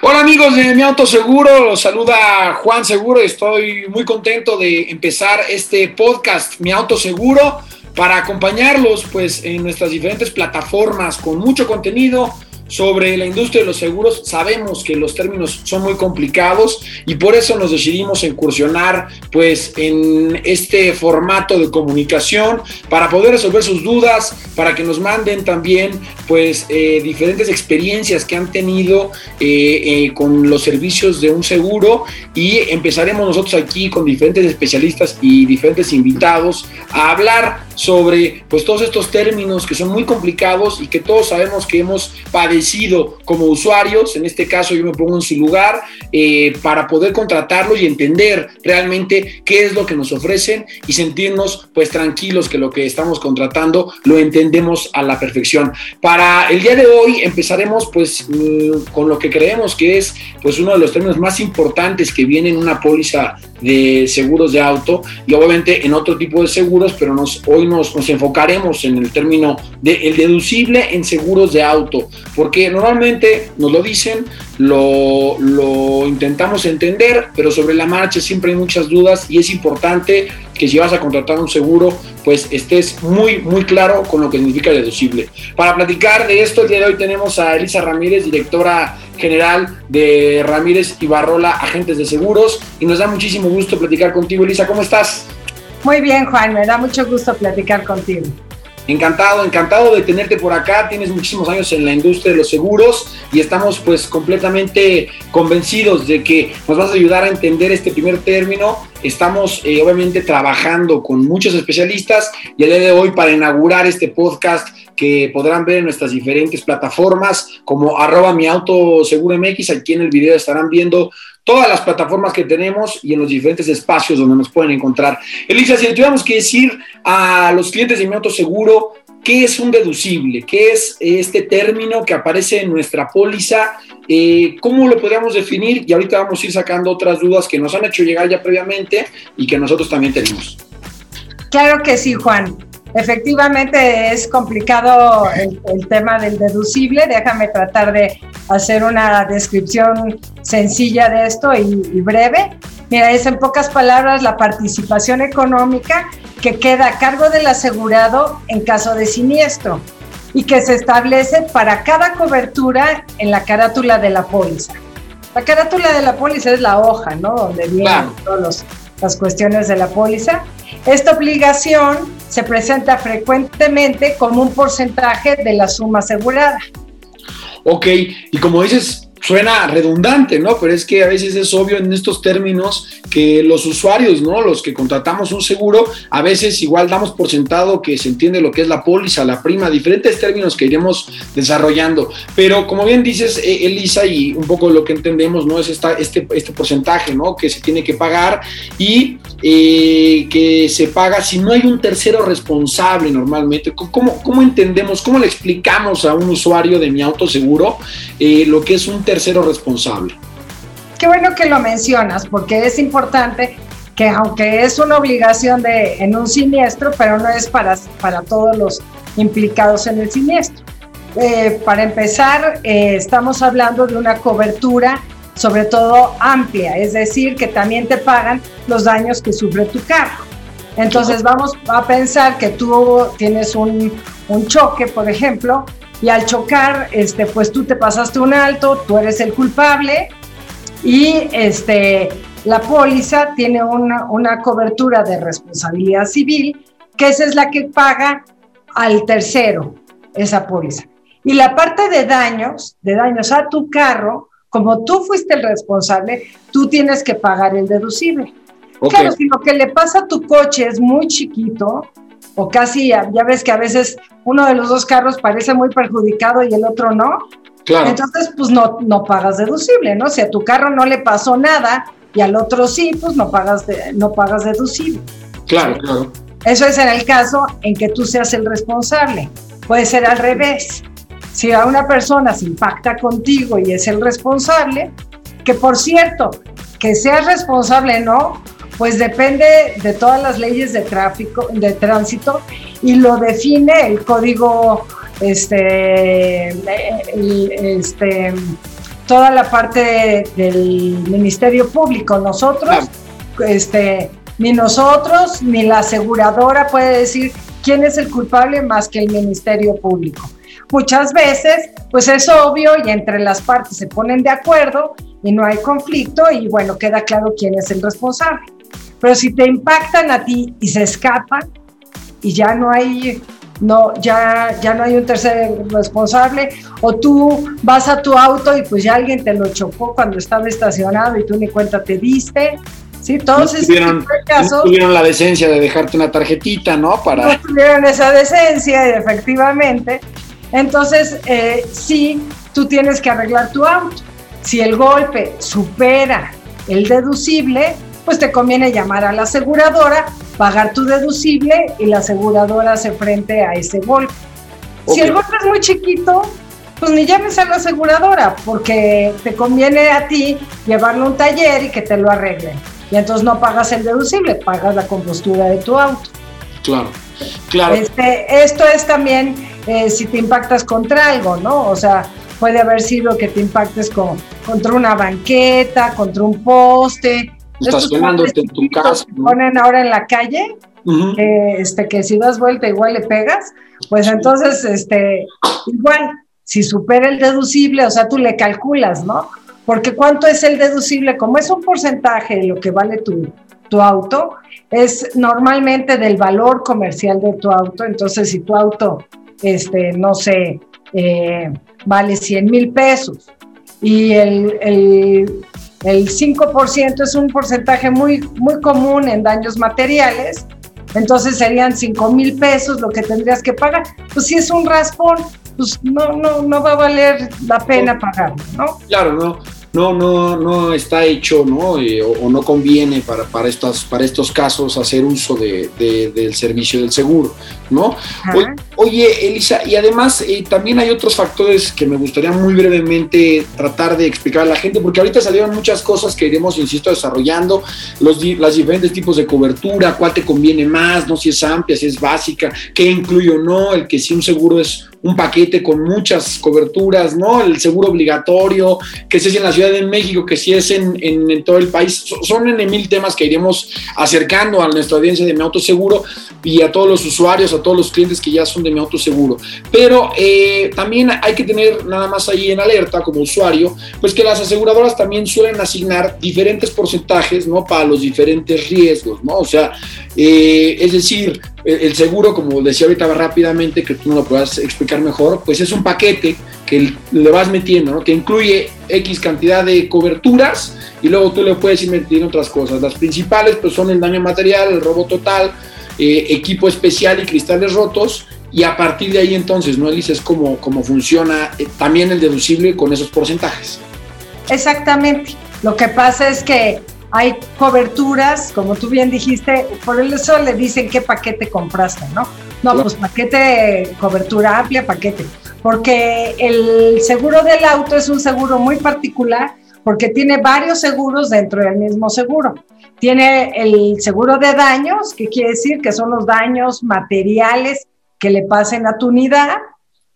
Hola amigos de Mi Auto Seguro, los saluda Juan Seguro. Estoy muy contento de empezar este podcast Mi Auto Seguro para acompañarlos pues en nuestras diferentes plataformas con mucho contenido sobre la industria de los seguros. Sabemos que los términos son muy complicados y por eso nos decidimos incursionar pues en este formato de comunicación para poder resolver sus dudas, para que nos manden también pues eh, diferentes experiencias que han tenido eh, eh, con los servicios de un seguro y empezaremos nosotros aquí con diferentes especialistas y diferentes invitados a hablar sobre pues todos estos términos que son muy complicados y que todos sabemos que hemos padecido como usuarios, en este caso yo me pongo en su lugar, eh, para poder contratarlos y entender realmente qué es lo que nos ofrecen y sentirnos pues tranquilos que lo que estamos contratando lo entendemos a la perfección. Para el día de hoy empezaremos pues mm, con lo que creemos que es pues uno de los términos más importantes que viene en una póliza de seguros de auto y obviamente en otro tipo de seguros, pero nos, hoy nos, nos enfocaremos en el término de deducible en seguros de auto, porque normalmente nos lo dicen, lo, lo intentamos entender, pero sobre la marcha siempre hay muchas dudas y es importante que si vas a contratar un seguro, pues estés muy, muy claro con lo que significa deducible. Para platicar de esto, el día de hoy tenemos a Elisa Ramírez, directora general de Ramírez y Barrola, agentes de seguros, y nos da muchísimo gusto platicar contigo. Elisa, ¿cómo estás? Muy bien, Juan, me da mucho gusto platicar contigo. Encantado, encantado de tenerte por acá. Tienes muchísimos años en la industria de los seguros y estamos pues completamente convencidos de que nos vas a ayudar a entender este primer término. Estamos eh, obviamente trabajando con muchos especialistas y el día de hoy para inaugurar este podcast que podrán ver en nuestras diferentes plataformas como arroba mi auto seguro MX. Aquí en el video estarán viendo todas las plataformas que tenemos y en los diferentes espacios donde nos pueden encontrar. Elisa, si le tuviéramos que decir a los clientes de mi seguro, ¿qué es un deducible? ¿Qué es este término que aparece en nuestra póliza? Eh, ¿Cómo lo podríamos definir? Y ahorita vamos a ir sacando otras dudas que nos han hecho llegar ya previamente y que nosotros también tenemos. Claro que sí, Juan. Efectivamente es complicado el, tema del deducible. Déjame tratar de hacer una descripción sencilla de esto y, breve. Mira, es en pocas palabras la participación económica que queda a cargo del asegurado en caso de siniestro y que se establece para cada cobertura en la carátula de la póliza. La carátula de la póliza es la hoja, ¿no? Donde vienen todas las cuestiones de la póliza. Esta obligación se presenta frecuentemente como un porcentaje de la suma asegurada. Ok, y como dices, suena redundante, ¿no? Pero es que a veces es obvio en estos términos que los usuarios, ¿no? Los que contratamos un seguro, a veces igual damos por sentado que se entiende lo que es la póliza, la prima, diferentes términos que iremos desarrollando. Pero como bien dices, eh, Elisa, y un poco lo que entendemos, ¿no? Es esta, este, este porcentaje, ¿no? Que se tiene que pagar y eh, que se paga si no hay un tercero responsable normalmente. ¿Cómo, cómo entendemos, cómo le explicamos a un usuario de mi auto seguro eh, lo que es un tercero responsable. Qué bueno que lo mencionas, porque es importante que aunque es una obligación de, en un siniestro, pero no es para, para todos los implicados en el siniestro. Eh, para empezar, eh, estamos hablando de una cobertura sobre todo amplia, es decir, que también te pagan los daños que sufre tu carro. Entonces vamos a pensar que tú tienes un, un choque, por ejemplo, y al chocar, este, pues tú te pasaste un alto, tú eres el culpable y este, la póliza tiene una, una cobertura de responsabilidad civil, que esa es la que paga al tercero, esa póliza. Y la parte de daños, de daños a tu carro, como tú fuiste el responsable, tú tienes que pagar el deducible. Claro, si lo que le pasa a tu coche es muy chiquito, o casi, ya ves que a veces uno de los dos carros parece muy perjudicado y el otro no. Claro. Entonces, pues no, no pagas deducible, ¿no? Si a tu carro no le pasó nada y al otro sí, pues no pagas, no pagas deducible. Claro, claro. Eso es en el caso en que tú seas el responsable. Puede ser al revés. Si a una persona se impacta contigo y es el responsable, que por cierto, que seas responsable no, pues depende de todas las leyes de tráfico, de tránsito y lo define el código, este, este toda la parte del Ministerio Público. Nosotros, este, ni nosotros, ni la aseguradora puede decir quién es el culpable más que el Ministerio Público. Muchas veces, pues es obvio y entre las partes se ponen de acuerdo y no hay conflicto y bueno, queda claro quién es el responsable. Pero si te impactan a ti y se escapan y ya no hay no, ya, ya no hay un tercer responsable, o tú vas a tu auto y pues ya alguien te lo chocó cuando estaba estacionado y tú ni cuenta te diste. Sí, todos no tuvieron, no tuvieron la decencia de dejarte una tarjetita, ¿no? Para... No tuvieron esa decencia, efectivamente. Entonces, eh, sí, tú tienes que arreglar tu auto. Si el golpe supera el deducible, pues te conviene llamar a la aseguradora, pagar tu deducible y la aseguradora se frente a ese golpe. Si el golpe es muy chiquito, pues ni llames a la aseguradora, porque te conviene a ti llevarlo a un taller y que te lo arreglen. Y entonces no pagas el deducible, pagas la compostura de tu auto. Claro, claro. Este, esto es también eh, si te impactas contra algo, ¿no? O sea, puede haber sido que te impactes con, contra una banqueta, contra un poste, estacionándote en tu casa. Ponen ahora en la calle, este, que si das vuelta igual le pegas, pues entonces, este, igual, si supera el deducible, o sea, tú le calculas, ¿no? Porque cuánto es el deducible, como es un porcentaje de lo que vale tu, tu auto, es normalmente del valor comercial de tu auto, entonces si tu auto, este, no sé, eh, vale 100 mil pesos y el, el el 5% es un porcentaje muy, muy común en daños materiales, entonces serían 5 mil pesos lo que tendrías que pagar. Pues si es un raspón, pues no, no, no va a valer la pena pagarlo, ¿no? Claro, no no, no, no está hecho, ¿no? Eh, o, no conviene para, para, estas, para estos casos hacer uso de, del servicio del seguro, ¿no? Oye, Elisa, y además eh, también hay otros factores que me gustaría muy brevemente tratar de explicar a la gente, porque ahorita salieron muchas cosas que iremos, insisto, desarrollando, los, las diferentes tipos de cobertura, cuál te conviene más, no si es amplia, si es básica, qué incluye o no, el que si un seguro es un paquete con muchas coberturas, ¿no? El seguro obligatorio, que si es en la Ciudad de México, que si es en, en, todo el país. Son en mil temas que iremos acercando a nuestra audiencia de Mi Auto Seguro y a todos los usuarios, a todos los clientes que ya son de Mi Auto Seguro. Pero eh, también hay que tener nada más ahí en alerta como usuario, pues que las aseguradoras también suelen asignar diferentes porcentajes, ¿no? Para los diferentes riesgos, ¿no? O sea, eh, es decir, el seguro, como decía ahorita rápidamente, que tú no lo puedas explicar mejor, pues es un paquete que le vas metiendo, ¿no? que incluye X cantidad de coberturas y luego tú le puedes ir metiendo otras cosas. Las principales pues son el daño material, el robo total, eh, equipo especial y cristales rotos y a partir de ahí entonces, ¿no, Elisa? Es como funciona eh, también el deducible con esos porcentajes. Exactamente. Lo que pasa es que hay coberturas, como tú bien dijiste, por eso le dicen qué paquete compraste, ¿no? No, pues paquete, cobertura amplia, paquete. Porque el seguro del auto es un seguro muy particular porque tiene varios seguros dentro del mismo seguro. Tiene el seguro de daños, que quiere decir que son los daños materiales que le pasen a tu unidad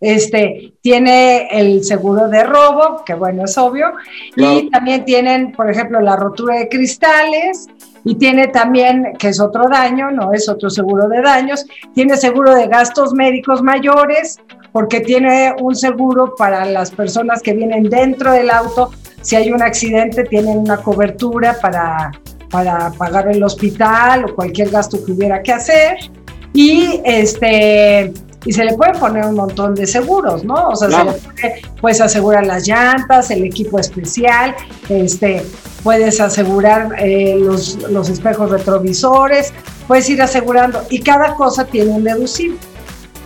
este, tiene el seguro de robo, que bueno, es obvio, y también tienen, por ejemplo, la rotura de cristales, y tiene también, que es otro daño, no es otro seguro de daños, tiene seguro de gastos médicos mayores, porque tiene un seguro para las personas que vienen dentro del auto, si hay un accidente, tienen una cobertura para, para pagar el hospital o cualquier gasto que hubiera que hacer. Y este, y se le puede poner un montón de seguros, ¿no? O sea, se le puede, puedes asegurar las llantas, el equipo especial, este, puedes asegurar eh, los, los, espejos retrovisores, puedes ir asegurando y cada cosa tiene un deducible.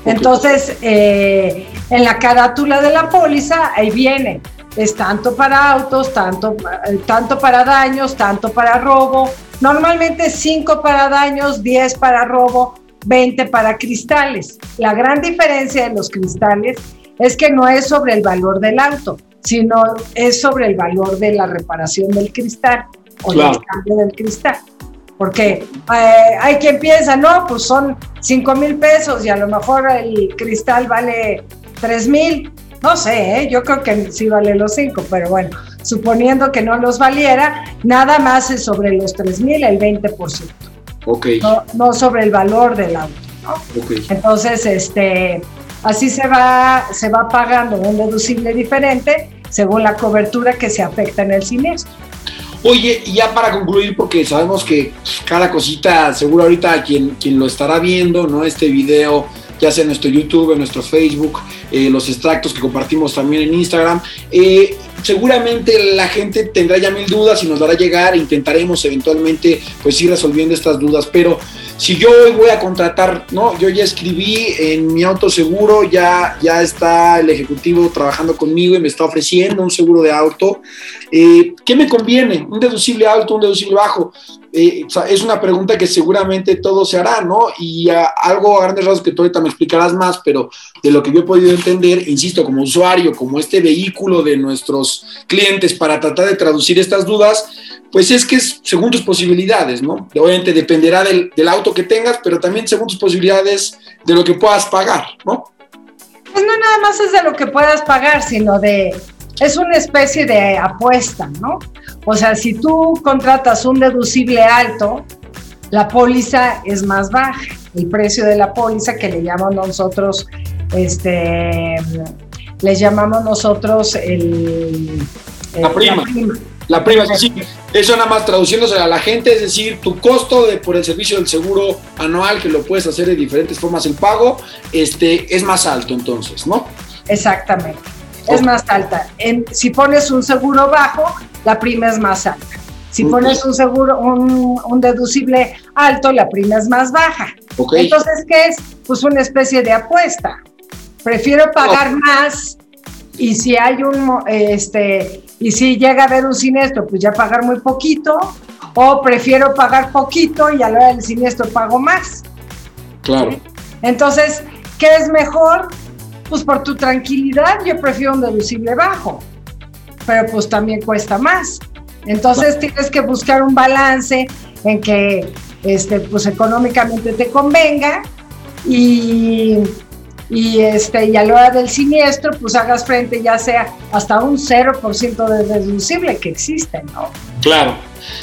Entonces, eh, en la carátula de la póliza, ahí viene, es tanto para autos, tanto, eh, tanto para daños, tanto para robo, normalmente 5 para daños, 10 para robo, 20 para cristales. La gran diferencia de los cristales es que no es sobre el valor del auto, sino es sobre el valor de la reparación del cristal o del cambio del cristal. Porque eh, hay quien piensa, no, pues son 5 mil pesos y a lo mejor el cristal vale 3 mil. No sé, ¿eh? yo creo que sí vale los 5, pero bueno, suponiendo que no los valiera, nada más es sobre los 3 mil el 20%. No, no, sobre el valor del auto. ¿no? Okay. Entonces, este, así se va, se va pagando un deducible diferente según la cobertura que se afecta en el siniestro. Oye, y ya para concluir, porque sabemos que cada cosita, seguro ahorita quien, quien lo estará viendo, ¿no? Este video, ya sea en nuestro YouTube, en nuestro Facebook, eh, los extractos que compartimos también en Instagram, eh, seguramente la gente tendrá ya mil dudas y nos dará llegar, intentaremos eventualmente pues ir resolviendo estas dudas, pero si yo hoy voy a contratar, no, yo ya escribí en mi auto seguro, ya, ya está el ejecutivo trabajando conmigo y me está ofreciendo un seguro de auto. Eh, ¿Qué me conviene? ¿Un deducible alto, un deducible bajo? Eh, es una pregunta que seguramente todo se hará, ¿no? Y algo a grandes rasgos que tú ahorita me explicarás más, pero de lo que yo he podido entender, insisto, como usuario, como este vehículo de nuestros clientes para tratar de traducir estas dudas, pues es que es según tus posibilidades, ¿no? Obviamente dependerá del, auto que tengas, pero también según tus posibilidades de lo que puedas pagar, ¿no? Pues no nada más es de lo que puedas pagar, sino de, es una especie de apuesta, ¿no? O sea, si tú contratas un deducible alto, la póliza es más baja. El precio de la póliza que le llamamos nosotros, este, le llamamos nosotros el, el la prima. La prima. La prima, es decir, eso nada más traduciéndose a la gente, es decir, tu costo de, por el servicio del seguro anual, que lo puedes hacer de diferentes formas el pago, este, es más alto entonces, ¿no? Exactamente, es más alta. En, si pones un seguro bajo, la prima es más alta. Si pones un seguro, un, un, deducible alto, la prima es más baja. Okay. Entonces, ¿qué es? Pues una especie de apuesta. Prefiero pagar oh. más y si hay un, este, y si llega a haber un siniestro, pues ya pagar muy poquito, o prefiero pagar poquito y a la hora del siniestro pago más. Claro. ¿Sí? Entonces, ¿qué es mejor? Pues por tu tranquilidad yo prefiero un deducible bajo, pero pues también cuesta más. Entonces tienes que buscar un balance en que este, pues económicamente te convenga y, y, este, y a la hora del siniestro pues hagas frente ya sea hasta un 0% de deducible que existe, ¿no? Claro.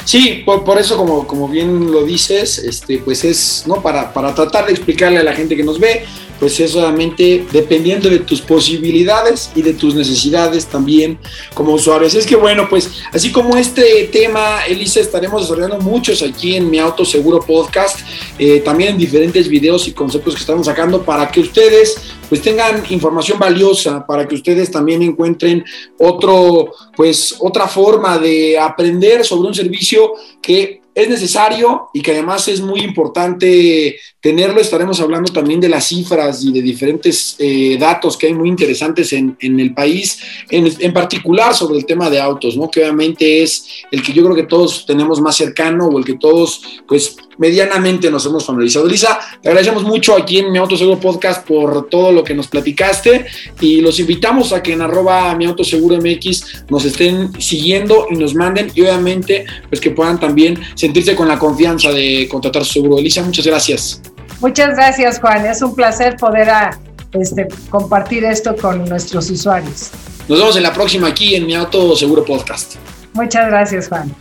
Sí, por, por, eso, como, como bien lo dices, este, pues es, ¿no? Para, para tratar de explicarle a la gente que nos ve, pues es solamente dependiendo de tus posibilidades y de tus necesidades también como usuarios. Es que bueno, pues así como este tema, Elisa, estaremos desarrollando muchos aquí en Mi Auto Seguro Podcast, eh, también en diferentes videos y conceptos que estamos sacando para que ustedes pues tengan información valiosa, para que ustedes también encuentren otro, pues otra forma de aprender sobre un servicio que es necesario y que además es muy importante tenerlo. Estaremos hablando también de las cifras y de diferentes eh, datos que hay muy interesantes en, en el país, en, en, particular sobre el tema de autos, ¿no? que obviamente es el que yo creo que todos tenemos más cercano o el que todos, pues, medianamente nos hemos familiarizado. Lisa, te agradecemos mucho aquí en Mi Auto Seguro Podcast por todo lo que nos platicaste y los invitamos a que en arroba Mi Auto Seguro MX nos estén siguiendo y nos manden y obviamente pues que puedan también sentirse con la confianza de contratar su seguro. Elisa, muchas gracias. Muchas gracias, Juan. Es un placer poder a, este, compartir esto con nuestros usuarios. Nos vemos en la próxima aquí en Mi Auto Seguro Podcast. Muchas gracias, Juan.